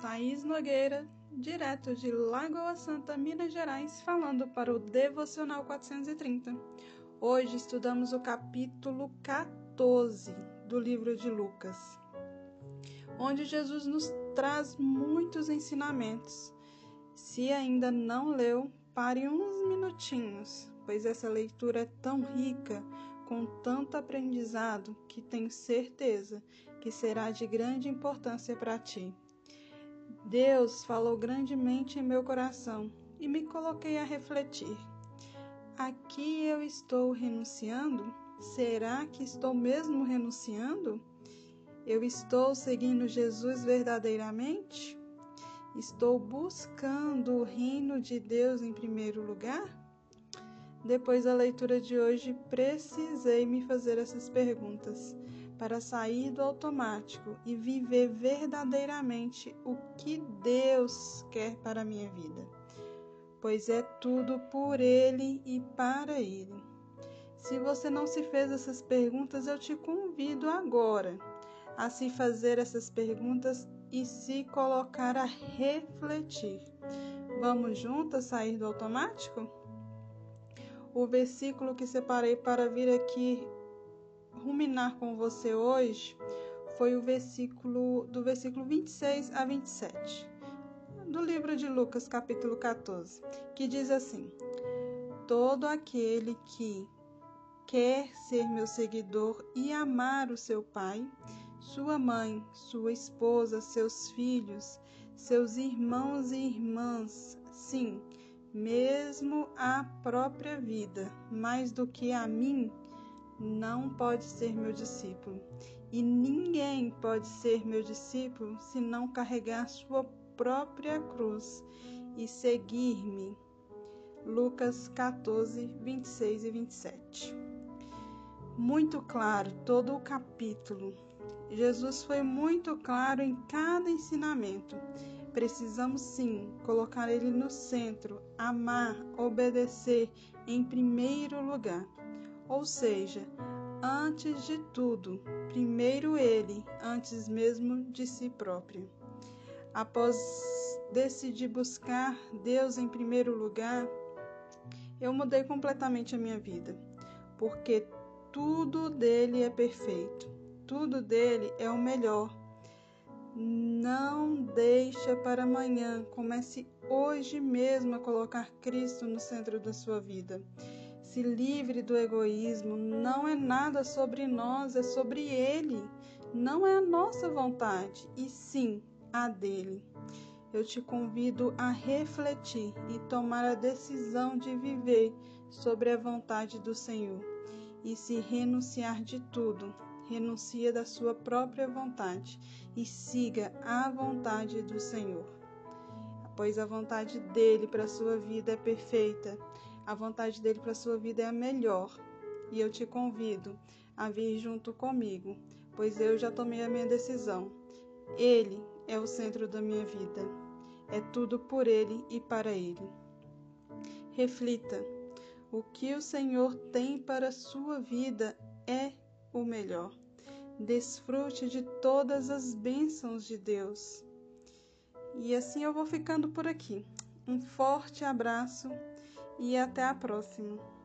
Thaís Nogueira, direto de Lagoa Santa, Minas Gerais, falando para o Devocional 430. Hoje estudamos o capítulo 14 do livro de Lucas, onde Jesus nos traz muitos ensinamentos. Se ainda não leu, pare uns minutinhos, pois essa leitura é tão rica, com tanto aprendizado, que tenho certeza que será de grande importância para ti. Deus falou grandemente em meu coração e me coloquei a refletir. Aqui eu estou renunciando? Será que estou mesmo renunciando? Eu estou seguindo Jesus verdadeiramente? Estou buscando o reino de Deus em primeiro lugar? Depois da leitura de hoje, precisei me fazer essas perguntas para sair do automático e viver verdadeiramente o que Deus quer para a minha vida, pois é tudo por Ele e para Ele. Se você não se fez essas perguntas, eu te convido agora a se fazer essas perguntas e se colocar a refletir. Vamos juntas sair do automático? O versículo que separei para vir aqui ruminar com você hoje foi o versículo do versículo 26 a 27 do livro de Lucas, capítulo 14, que diz assim: Todo aquele que quer ser meu seguidor e amar o seu pai, sua mãe, sua esposa, seus filhos, seus irmãos e irmãs, sim, mesmo a própria vida, mais do que a mim, não pode ser meu discípulo. E ninguém pode ser meu discípulo se não carregar sua própria cruz e seguir-me. Lucas 14, 26 e 27. Muito claro todo o capítulo. Jesus foi muito claro em cada ensinamento. Precisamos sim colocar ele no centro, amar, obedecer em primeiro lugar. Ou seja, antes de tudo, primeiro ele, antes mesmo de si próprio. Após decidir buscar Deus em primeiro lugar, eu mudei completamente a minha vida, porque tudo dele é perfeito, tudo dele é o melhor. Não deixa para amanhã, comece hoje mesmo a colocar Cristo no centro da sua vida se livre do egoísmo. Não é nada sobre nós, é sobre Ele. Não é a nossa vontade, e sim a dele. Eu te convido a refletir e tomar a decisão de viver sobre a vontade do Senhor e se renunciar de tudo. Renuncia da sua própria vontade e siga a vontade do Senhor. Pois a vontade dele para a sua vida é perfeita a vontade dele para sua vida é a melhor. E eu te convido a vir junto comigo, pois eu já tomei a minha decisão. Ele é o centro da minha vida. É tudo por ele e para ele. Reflita: o que o Senhor tem para a sua vida é o melhor. Desfrute de todas as bênçãos de Deus. E assim eu vou ficando por aqui. Um forte abraço e até a próxima.